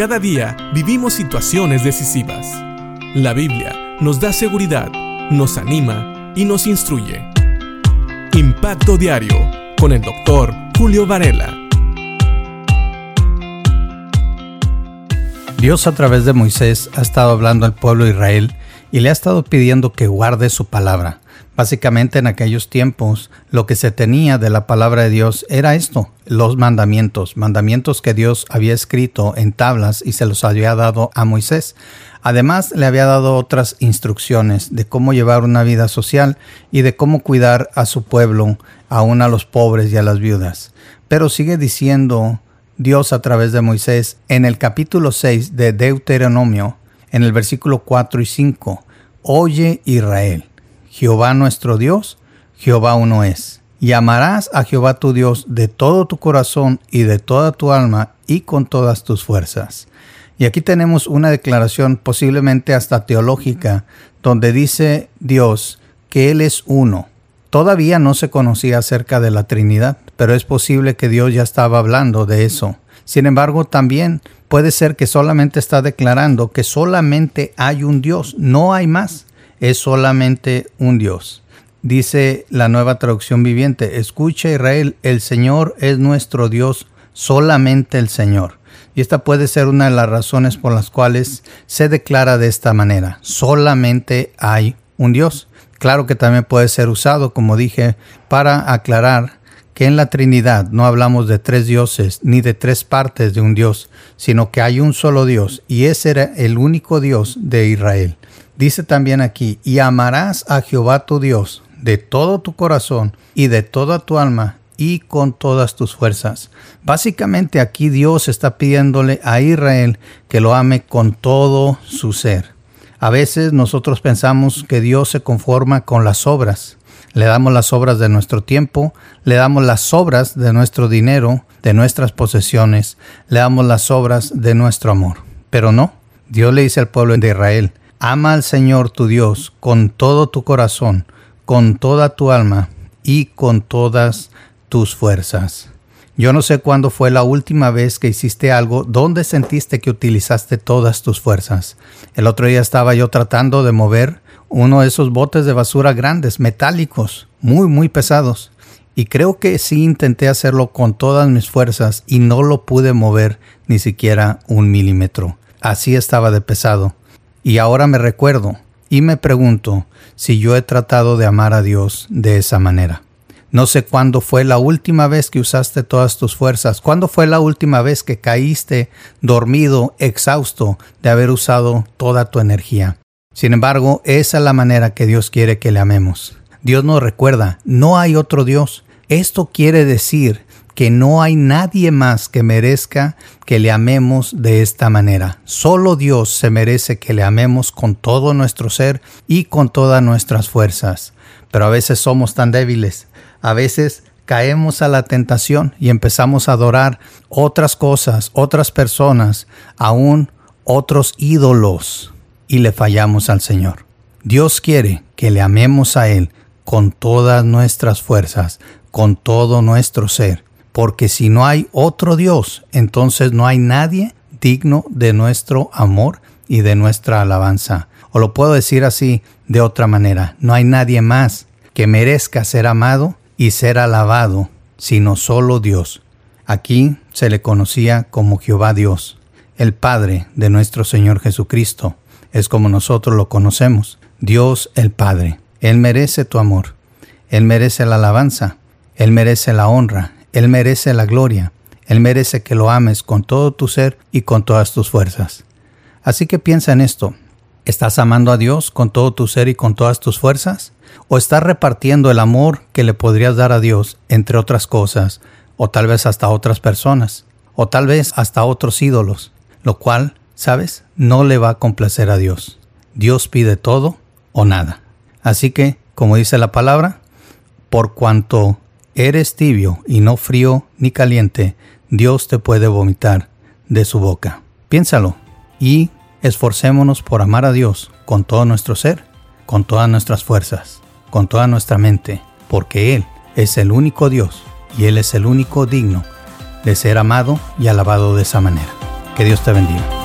Cada día vivimos situaciones decisivas. La Biblia nos da seguridad, nos anima y nos instruye. Impacto Diario con el doctor Julio Varela. Dios a través de Moisés ha estado hablando al pueblo de Israel y le ha estado pidiendo que guarde su palabra. Básicamente en aquellos tiempos lo que se tenía de la palabra de Dios era esto, los mandamientos, mandamientos que Dios había escrito en tablas y se los había dado a Moisés. Además le había dado otras instrucciones de cómo llevar una vida social y de cómo cuidar a su pueblo, aún a los pobres y a las viudas. Pero sigue diciendo Dios a través de Moisés en el capítulo 6 de Deuteronomio, en el versículo 4 y 5, Oye Israel Jehová nuestro Dios, Jehová uno es. Y amarás a Jehová tu Dios de todo tu corazón y de toda tu alma y con todas tus fuerzas. Y aquí tenemos una declaración posiblemente hasta teológica, donde dice Dios que Él es uno. Todavía no se conocía acerca de la Trinidad, pero es posible que Dios ya estaba hablando de eso. Sin embargo, también puede ser que solamente está declarando que solamente hay un Dios, no hay más es solamente un Dios. Dice la nueva traducción viviente, escucha Israel, el Señor es nuestro Dios, solamente el Señor. Y esta puede ser una de las razones por las cuales se declara de esta manera, solamente hay un Dios. Claro que también puede ser usado, como dije, para aclarar que en la Trinidad no hablamos de tres dioses ni de tres partes de un Dios, sino que hay un solo Dios y ese era el único Dios de Israel. Dice también aquí, y amarás a Jehová tu Dios de todo tu corazón y de toda tu alma y con todas tus fuerzas. Básicamente aquí Dios está pidiéndole a Israel que lo ame con todo su ser. A veces nosotros pensamos que Dios se conforma con las obras. Le damos las obras de nuestro tiempo, le damos las obras de nuestro dinero, de nuestras posesiones, le damos las obras de nuestro amor. Pero no, Dios le dice al pueblo de Israel, Ama al Señor tu Dios con todo tu corazón, con toda tu alma y con todas tus fuerzas. Yo no sé cuándo fue la última vez que hiciste algo donde sentiste que utilizaste todas tus fuerzas. El otro día estaba yo tratando de mover uno de esos botes de basura grandes, metálicos, muy, muy pesados. Y creo que sí intenté hacerlo con todas mis fuerzas y no lo pude mover ni siquiera un milímetro. Así estaba de pesado. Y ahora me recuerdo y me pregunto si yo he tratado de amar a Dios de esa manera. No sé cuándo fue la última vez que usaste todas tus fuerzas, cuándo fue la última vez que caíste dormido, exhausto de haber usado toda tu energía. Sin embargo, esa es la manera que Dios quiere que le amemos. Dios nos recuerda, no hay otro Dios. Esto quiere decir que no hay nadie más que merezca que le amemos de esta manera. Solo Dios se merece que le amemos con todo nuestro ser y con todas nuestras fuerzas. Pero a veces somos tan débiles, a veces caemos a la tentación y empezamos a adorar otras cosas, otras personas, aún otros ídolos, y le fallamos al Señor. Dios quiere que le amemos a Él con todas nuestras fuerzas, con todo nuestro ser porque si no hay otro Dios, entonces no hay nadie digno de nuestro amor y de nuestra alabanza. O lo puedo decir así de otra manera, no hay nadie más que merezca ser amado y ser alabado, sino solo Dios. Aquí se le conocía como Jehová Dios, el Padre de nuestro Señor Jesucristo. Es como nosotros lo conocemos, Dios el Padre. Él merece tu amor, Él merece la alabanza, Él merece la honra, él merece la gloria, Él merece que lo ames con todo tu ser y con todas tus fuerzas. Así que piensa en esto. ¿Estás amando a Dios con todo tu ser y con todas tus fuerzas? ¿O estás repartiendo el amor que le podrías dar a Dios entre otras cosas, o tal vez hasta otras personas, o tal vez hasta otros ídolos, lo cual, sabes, no le va a complacer a Dios. Dios pide todo o nada. Así que, como dice la palabra, por cuanto eres tibio y no frío ni caliente, Dios te puede vomitar de su boca. Piénsalo y esforcémonos por amar a Dios con todo nuestro ser, con todas nuestras fuerzas, con toda nuestra mente, porque Él es el único Dios y Él es el único digno de ser amado y alabado de esa manera. Que Dios te bendiga.